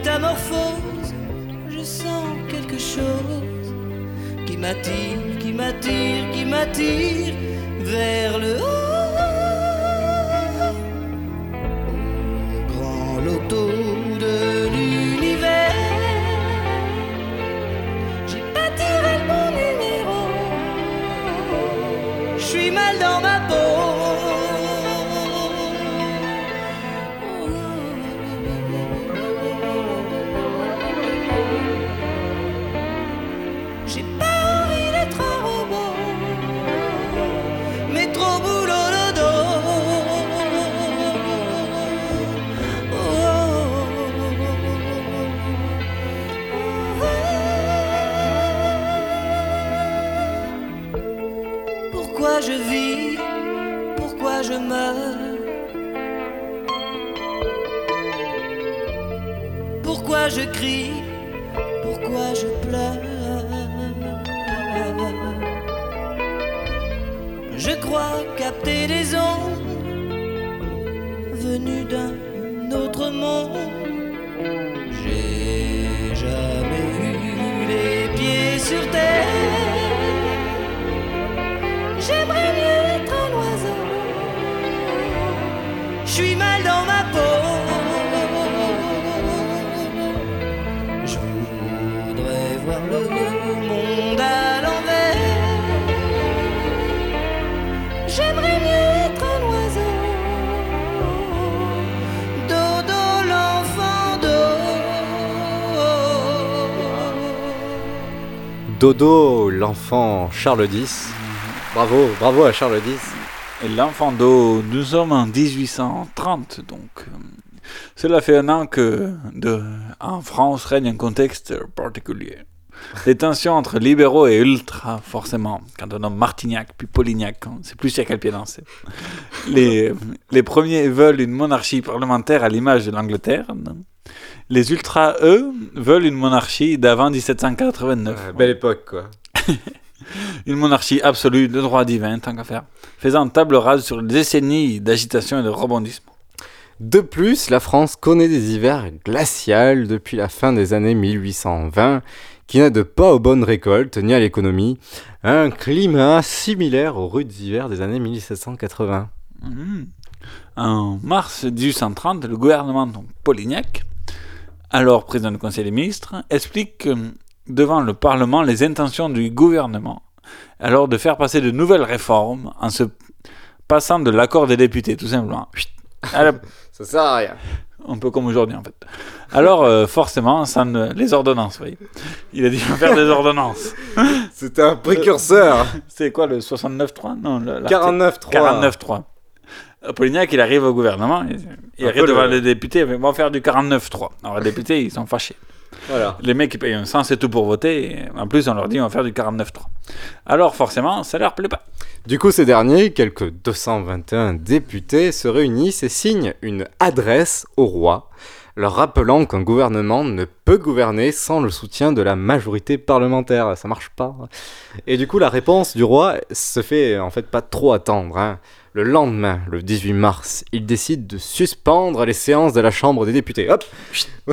Métamorphose. Je sens quelque chose qui m'attire, qui m'attire, qui m'attire vers le haut. Dodo, l'enfant Charles X. Bravo, bravo à Charles X. Et l'enfant d'eau, nous sommes en 1830, donc euh, cela fait un an que de, en France règne un contexte particulier. Les tensions entre libéraux et ultra, forcément. Quand on nomme Martignac puis Polignac, on sait plus sur quel pied danser. Les premiers veulent une monarchie parlementaire à l'image de l'Angleterre. Les ultras, eux, veulent une monarchie d'avant 1789. belle époque, quoi. Une monarchie absolue, de droit divin, tant qu'à faire, faisant table rase sur des décennies d'agitation et de rebondissement. De plus, la France connaît des hivers glaciales depuis la fin des années 1820, qui n'aident pas aux bonnes récoltes ni à l'économie. Un climat similaire aux rudes hivers des années 1780. Mhm. En mars 1830, le gouvernement Polignac, alors président du Conseil des ministres, explique euh, devant le Parlement les intentions du gouvernement, alors de faire passer de nouvelles réformes en se passant de l'accord des députés, tout simplement. Ça sert à rien. un peu comme aujourd'hui en fait. Alors euh, forcément, ça ne... les ordonnances, oui. Il a dit faire des ordonnances. C'était un précurseur. C'est quoi le 69.3 Non, le, l'article 49.3. 49.3. Polignac, il arrive au gouvernement, il, arrive devant le- les députés, il fait, on va faire du 49-3. Alors les députés, ils sont fâchés. Voilà. Les mecs, ils payent un sens et tout pour voter, en plus, on leur dit, on va faire du 49-3. Alors forcément, ça leur plaît pas. Du coup, ces derniers, quelques 221 députés, se réunissent et signent une adresse au roi, leur rappelant qu'un gouvernement ne peut gouverner sans le soutien de la majorité parlementaire. Ça marche pas. Et du coup, la réponse du roi se fait en fait pas trop attendre. hein. Le lendemain, le 18 mars, il décide de suspendre les séances de la Chambre des députés. Hop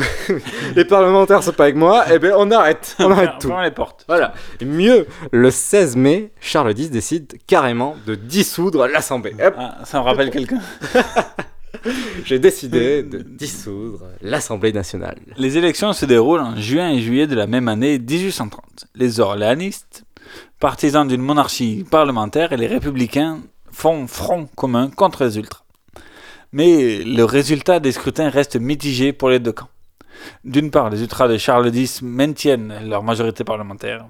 Les parlementaires sont pas avec moi, et ben on arrête, on arrête tout. Ferme les portes. Voilà. Et mieux, le 16 mai, Charles X décide carrément de dissoudre l'Assemblée. Ah, ça me rappelle quelqu'un. J'ai décidé de dissoudre l'Assemblée nationale. Les élections se déroulent en juin et juillet de la même année 1830. Les orléanistes, partisans d'une monarchie parlementaire, et les républicains font front commun contre les ultras. Mais le résultat des scrutins reste mitigé pour les deux camps. D'une part, les ultras de Charles X maintiennent leur majorité parlementaire.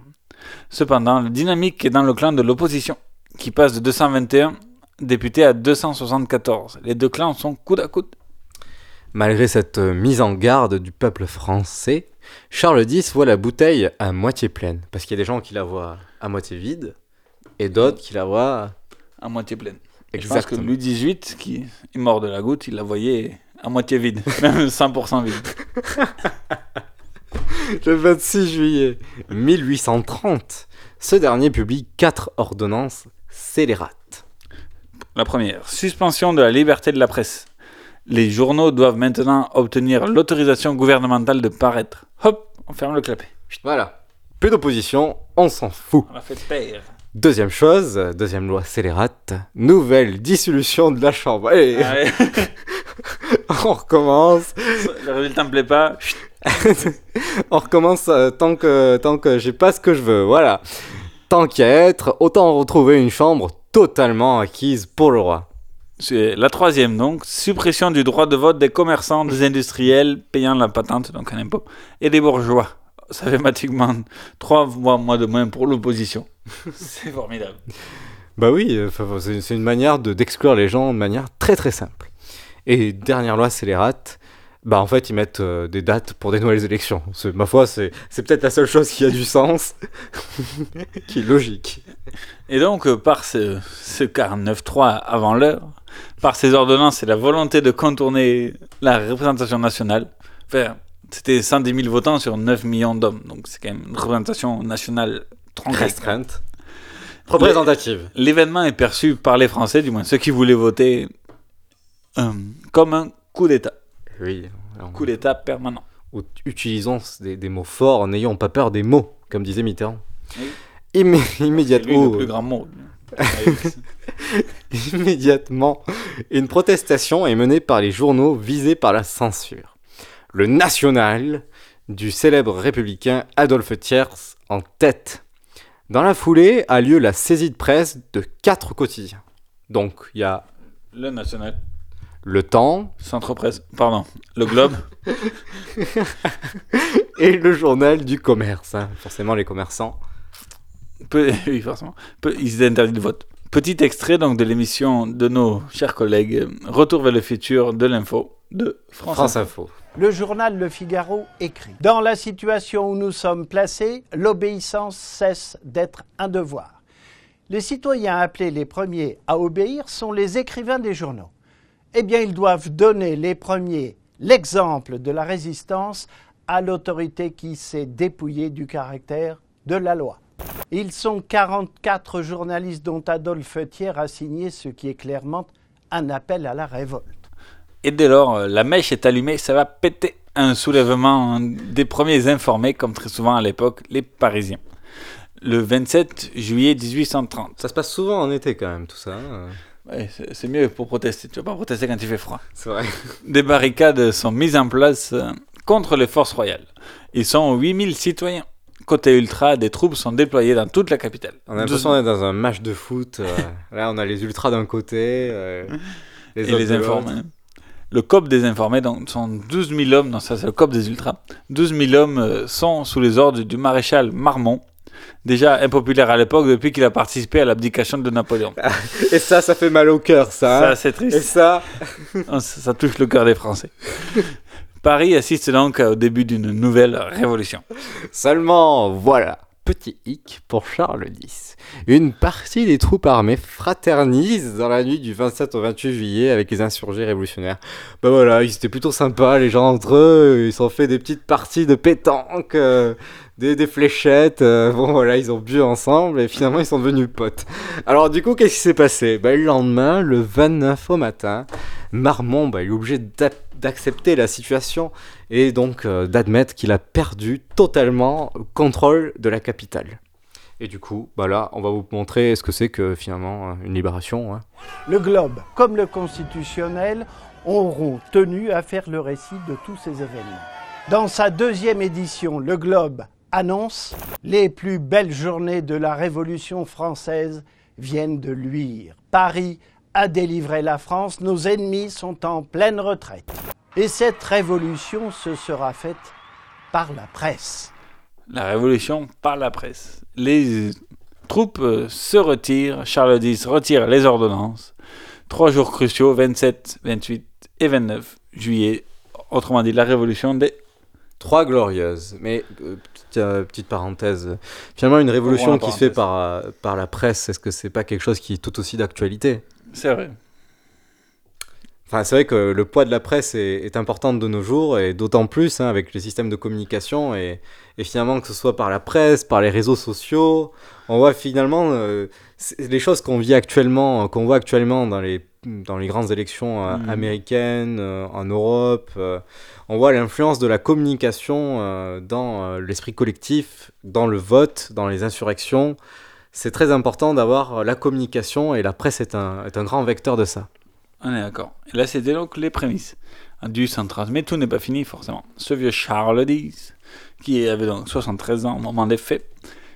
Cependant, la dynamique est dans le clan de l'opposition, qui passe de 221 députés à 274. Les deux clans sont coude à coude. Malgré cette euh, mise en garde du peuple français, Charles X voit la bouteille à moitié pleine. Parce qu'il y a des gens qui la voient à moitié vide et d'autres qui la voient à moitié pleine. Et Je pense que Exactement. Louis XVIII, qui est mort de la goutte, il la voyait à moitié vide, même 100% vide. Le 26 juillet 1830, ce dernier publie quatre ordonnances scélérates. La première, suspension de la liberté de la presse. Les journaux doivent maintenant obtenir l'autorisation gouvernementale de paraître. Hop, on ferme le clapet. Voilà. Plus d'opposition, on s'en fout. On a fait taire. Deuxième chose, deuxième loi scélérate, nouvelle dissolution de la Chambre. Allez, Ah ouais. on recommence. le résultat me plaît pas. Chut. on recommence euh, tant que, tant que j'ai pas ce que je veux. Voilà. Tant qu'à être, autant retrouver une chambre totalement acquise pour le roi. C'est la troisième donc, suppression du droit de vote des commerçants, des industriels payant la patente, donc un impôt, et des bourgeois. Ça fait pratiquement trois mois, de moins pour l'opposition. C'est formidable. Bah oui, euh, c'est une manière de- d'exclure les gens de manière très très simple. Et dernière loi scélérate, bah en fait ils mettent euh, des dates pour des nouvelles élections. Ma foi, c'est peut-être la seule chose qui a du sens, qui est logique. Et donc, euh, par ce, ce 49-3 avant l'heure, par ces ordonnances et la volonté de contourner la représentation nationale, enfin, c'était 110 000 votants sur 9 millions d'hommes, donc c'est quand même une représentation nationale. Restreinte. Représentative. L'é- L'événement est perçu par les Français, du moins ceux qui voulaient voter, euh, comme un coup d'État. Oui. alors, Coup d'État permanent. ou- utilisons des, des mots forts, n'ayons pas peur des mots, comme disait Mitterrand. Oui. Immé- C'est lui immédiatement, le plus grand mot. immédiatement, une protestation est menée par les journaux visés par la censure. Le National, du célèbre républicain Adolphe Thiers, en tête. Dans la foulée a lieu la saisie de presse de quatre quotidiens. Donc il y a Le National. Le Temps Centre Presse. Pardon. Le Globe. et le Journal du Commerce. hein. Forcément les commerçants. Peu- oui, forcément. Peu- ils étaient interdits de vote. Petit extrait donc de l'émission de nos chers collègues euh, Retour vers le futur de l'info de France, France Info. Le journal Le Figaro écrit Dans la situation où nous sommes placés, l'obéissance cesse d'être un devoir. Les citoyens appelés les premiers à obéir sont les écrivains des journaux. Eh bien, ils doivent donner les premiers l'exemple de la résistance à l'autorité qui s'est dépouillée du caractère de la loi. Ils sont 44 journalistes dont Adolphe Thiers a signé ce qui est clairement un appel à la révolte. Et dès lors, euh, la mèche est allumée, ça va péter un soulèvement des premiers informés, comme très souvent à l'époque, les Parisiens. Le 27 juillet 1830. Ça se passe souvent en été quand même tout ça. hein. Ouais, c'est c'est mieux pour protester. Tu vas pas protester quand il fait froid. C'est vrai. Des barricades sont mises en place euh, contre les forces royales. Ils sont 8000 citoyens. Côté ultra, des troupes sont déployées dans toute la capitale. On a l'impression d'être dans un match de foot. euh, là, on a les ultras d'un côté, euh, les et les informés. Le COP des informés, donc, sont 12 000 hommes, non, ça c'est le COP des ultras. 12 000 hommes euh, sont sous les ordres du maréchal Marmont, déjà impopulaire à l'époque depuis qu'il a participé à l'abdication de Napoléon. Et ça, ça fait mal au cœur, ça. Ça, hein. c'est triste. Et ça, ça, ça touche le cœur des Français. Paris assiste donc au début d'une nouvelle révolution. Seulement, voilà, petit hic pour Charles X. Une partie des troupes armées fraternisent dans la nuit du 27 au 28 juillet avec les insurgés révolutionnaires. Bah voilà, ils étaient plutôt sympas, les gens entre eux, ils ont fait des petites parties de pétanque, euh, des, fléchettes, euh, bon voilà, ils ont bu ensemble et finalement ils sont devenus potes. Alors du coup, qu'est-ce qui s'est passé? Bah, Le lendemain, le 29 au matin, Marmont, bah, il est obligé d'accepter la situation et donc euh, d'admettre qu'il a perdu totalement le contrôle de la capitale. Et du coup, bah là, on va vous montrer ce que c'est que finalement une libération. hein. Le Globe, comme le Constitutionnel, auront tenu à faire le récit de tous ces événements. Dans sa deuxième édition, le Globe annonce Les plus belles journées de la Révolution française viennent de luire. Paris a délivré la France, nos ennemis sont en pleine retraite. Et cette révolution se sera faite par la presse. La révolution par la presse. Les troupes euh, se retirent, Charles X retire les ordonnances. Trois jours cruciaux, 27, 28 et 29 juillet. Autrement dit, la révolution des Trois glorieuses. Mais euh, petite, euh, petite parenthèse, finalement une révolution qui se fait par, euh, par la presse, est-ce que c'est pas quelque chose qui est tout aussi d'actualité? C'est vrai. Enfin, c'est vrai que le poids de la presse est, est important de nos jours, et d'autant plus hein, avec les systèmes de communication, et, et finalement que ce soit par la presse, par les réseaux sociaux, on voit finalement euh, les choses qu'on vit actuellement, qu'on voit actuellement dans les, dans les grandes élections euh, Mhm. américaines, euh, en Europe, on voit l'influence de la communication dans l'esprit collectif, dans le vote, dans les insurrections. C'est très important d'avoir la communication, et la presse est un, est un grand vecteur de ça. On est d'accord. Et là, c'était donc les prémices. Du central. Mais tout n'est pas fini, forcément. Ce vieux Charles X, qui avait donc 73 ans au moment des faits,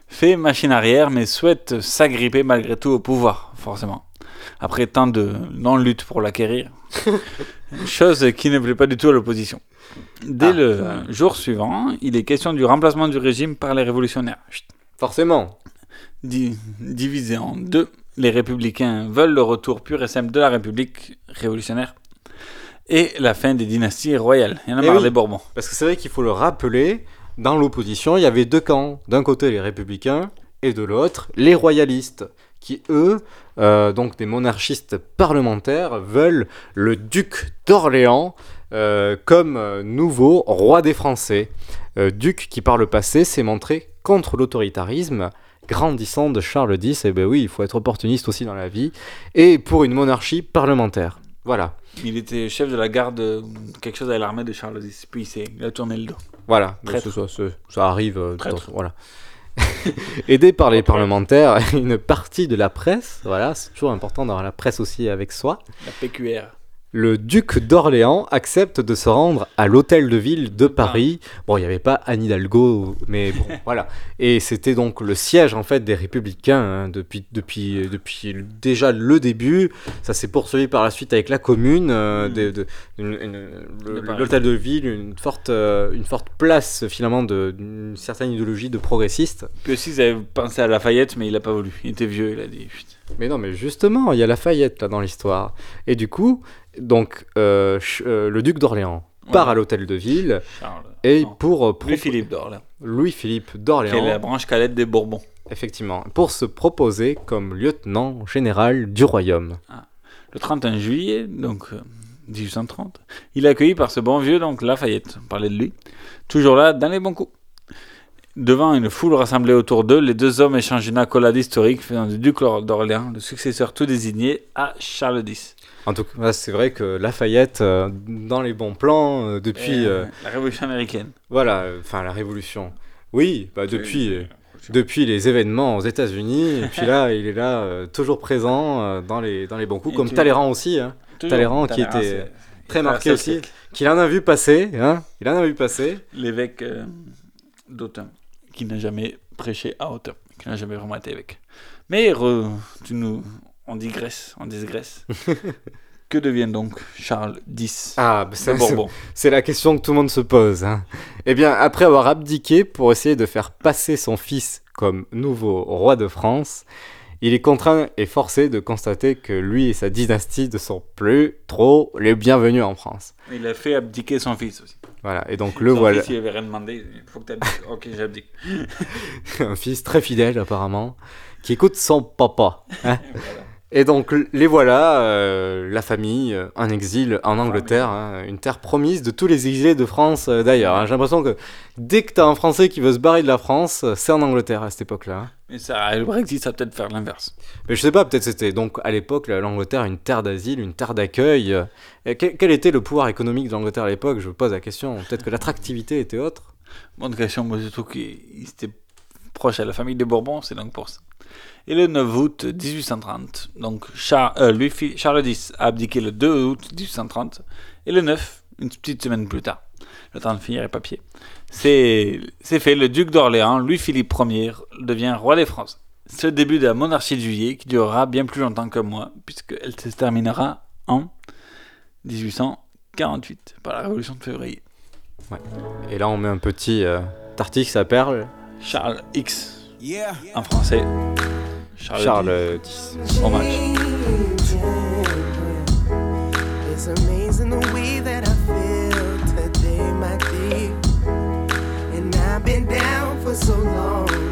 fait machine arrière, mais souhaite s'agripper malgré tout au pouvoir, forcément. Après tant de non-lutte pour l'acquérir. Chose qui ne plaît pas du tout à l'opposition. Dès Ah, le ça. jour suivant, il est question du remplacement du régime par les révolutionnaires. Forcément. Di- divisé en deux, les républicains veulent le retour pur et simple de la République révolutionnaire et la fin des dynasties royales. Il y en a Eh marre oui, des Bourbons. Parce que c'est vrai qu'il faut le rappeler, dans l'opposition, il y avait deux camps. D'un côté, les républicains, et de l'autre, les royalistes, qui, eux, euh, donc des monarchistes parlementaires, veulent le duc d'Orléans euh, comme euh, nouveau roi des Français. Euh, duc qui, par le passé, s'est montré contre l'autoritarisme grandissant de Charles X. Et ben oui, il faut être opportuniste aussi dans la vie. Et pour une monarchie parlementaire. Voilà. Il était chef de la garde, quelque chose à l'armée de Charles X, puis il, a tourné le dos. Voilà, ça, ça- ça arrive. euh, dans- voilà. Aidé par les parlementaires, une partie de la presse, voilà, c'est toujours important d'avoir la presse aussi avec soi. La PQR. Le duc d'Orléans accepte de se rendre à l'hôtel de ville de Paris. Bon, il n'y avait pas Anne Hidalgo, mais bon, voilà. Et c'était donc le siège en fait des Républicains hein, depuis depuis depuis déjà le début. Ça s'est poursuivi par la suite avec la Commune, euh, des- de- l'hôtel de ville, une forte euh, une forte place finalement d'une certaine idéologie de progressiste. Puis aussi, ils avaient pensé à Lafayette, mais il n'a pas voulu. Il était vieux, il a dit. Mais non, mais justement, il y a Lafayette là dans l'histoire. Et du coup, donc euh, ch- euh, le duc d'Orléans part à l'hôtel de ville Charles. et Non. pour euh, pro- Louis-Philippe d'Orléans. Louis-Philippe Qui est d'Orléans, la branche cadette des Bourbons. effectivement, pour se proposer comme lieutenant général du royaume. Le 31 juillet, donc euh, 1830, il est accueilli par ce bon vieux, donc Lafayette, on parlait de lui, toujours là, dans les bons coups. Devant une foule rassemblée autour d'eux, les deux hommes échangent une accolade historique faisant du duc d'Orléans le successeur tout désigné à Charles X. En tout cas, c'est vrai que Lafayette, euh, dans les bons plans, euh, depuis, euh, la Révolution américaine. voilà, enfin la Révolution. Oui, bah, depuis, oui, depuis les événements aux États-Unis, et puis là, il est là, toujours présent dans les dans les bons coups, Et comme tu- Talleyrand aussi. Hein. Toujours. Talleyrand qui Talleyrand, était très marqué aussi, qu'il en a vu passer, hein. Il en a vu passer. L'évêque euh, d'Autun, qui n'a jamais prêché à Autun, qui n'a jamais vraiment été évêque. Mais re- tu nous, on digresse, on digresse. que devient donc Charles X Ah, bah, de ça, Bourbon? c'est- la question que tout le monde se pose. hein. Eh bien, après avoir abdiqué pour essayer de faire passer son fils comme nouveau roi de France, il est contraint et forcé de constater que lui et sa dynastie ne sont plus trop les bienvenus en France. Il a fait abdiquer son fils aussi. Voilà, et donc le son voilà. Fils, il avait rien demandé, il faut que tu abdiques. ok, j'abdique. un fils très fidèle apparemment, qui écoute son papa. hein. Et donc les voilà, euh, la famille, euh, en exil en Angleterre, hein, une terre promise de tous les exilés de France euh, d'ailleurs. hein. J'ai l'impression que dès que t'as un Français qui veut se barrer de la France, c'est en Angleterre à cette époque-là. hein. Mais ça, le Brexit, ça va peut-être faire l'inverse. Mais je sais pas, peut-être c'était donc à l'époque la- l'Angleterre une terre d'asile, une terre d'accueil. euh, et quel, quel était le pouvoir économique de l'Angleterre à l'époque? Je vous pose la question. Peut-être que l'attractivité était autre? Bonne question, moi surtout qu'il il était proche à la famille des Bourbons, c'est donc pour ça. Et le 9 août 1830, donc Char- euh, Charles X a abdiqué le 2 août 1830, et le 9, une petite semaine plus tard, le temps de finir les papiers, c'est fait, le duc d'Orléans, Louis-Philippe Ier, devient roi des France. C'est le début de la monarchie de juillet qui durera bien plus longtemps que moi, puisqu'elle se terminera en 1848, par la révolution de février. Ouais. Et là, on met un petit euh, Tartix à perle. Charles X. En français. Charles, Charles X. Hommage. It's amazing the way that I feel today, my dear. And I've been down for so long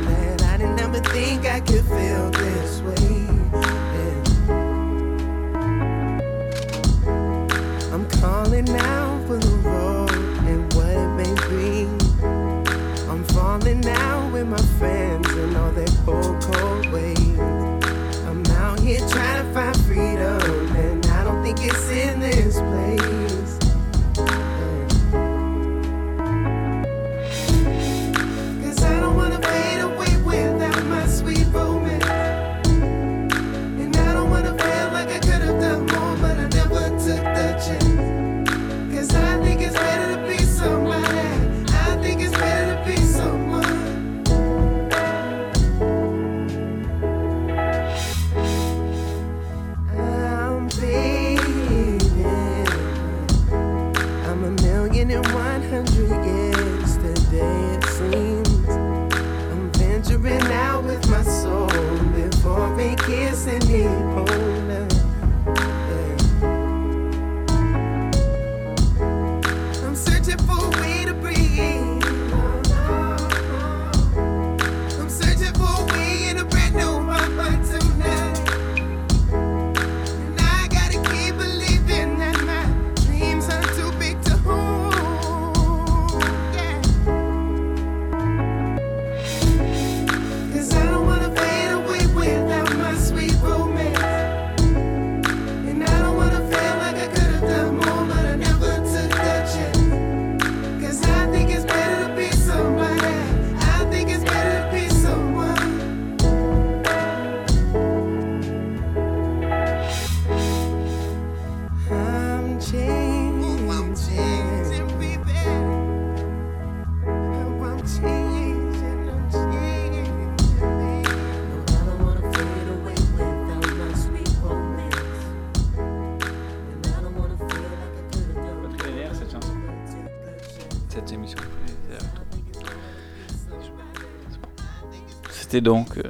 C'était donc euh,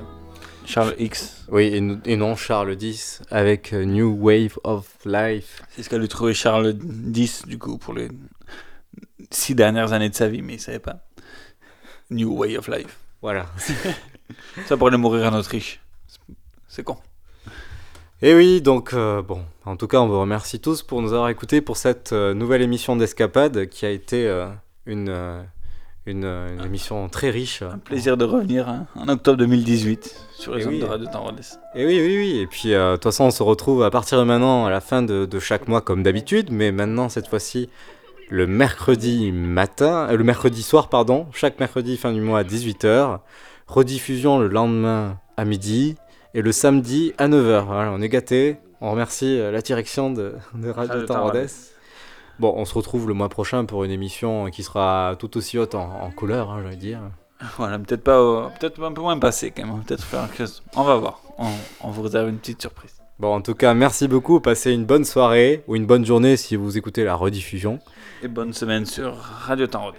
Charles X. Oui, et, non Charles X avec euh, New Wave of Life. C'est ce qu'a lui trouvé Charles X, du coup, pour les six dernières années de sa vie, mais il savait pas. New Way of Life. Voilà. Ça pour aller mourir en Autriche. C'est con. Et oui, donc euh, bon, en tout cas, on vous remercie tous pour nous avoir écoutés pour cette euh, nouvelle émission d'Escapade qui a été euh, une, euh, une, une émission très riche. Un Plaisir de revenir hein, en octobre 2018 sur les Et ondes oui. de Radio Temps. Et oui, oui, oui. Et puis, euh, de toute façon, on se retrouve à partir de maintenant, à la fin de, de chaque mois, comme d'habitude. Mais maintenant, cette fois-ci, le mercredi matin, euh, le mercredi soir, pardon. Chaque mercredi, fin du mois, à 18h. Rediffusion le lendemain à midi. Et le samedi à 9h. Voilà, on est gâtés. On remercie euh, la direction de, de Radio Temps. Bon, on se retrouve le mois prochain pour une émission qui sera tout aussi haute en, en couleur, hein, j'allais dire. Voilà, peut-être pas, peut-être un peu moins passé quand même. Peut-être faire quelque chose. On va voir. On, on vous réserve une petite surprise. Bon, en tout cas, merci beaucoup. Passez une bonne soirée ou une bonne journée si vous écoutez la rediffusion. Et bonne semaine sur Radio Temps.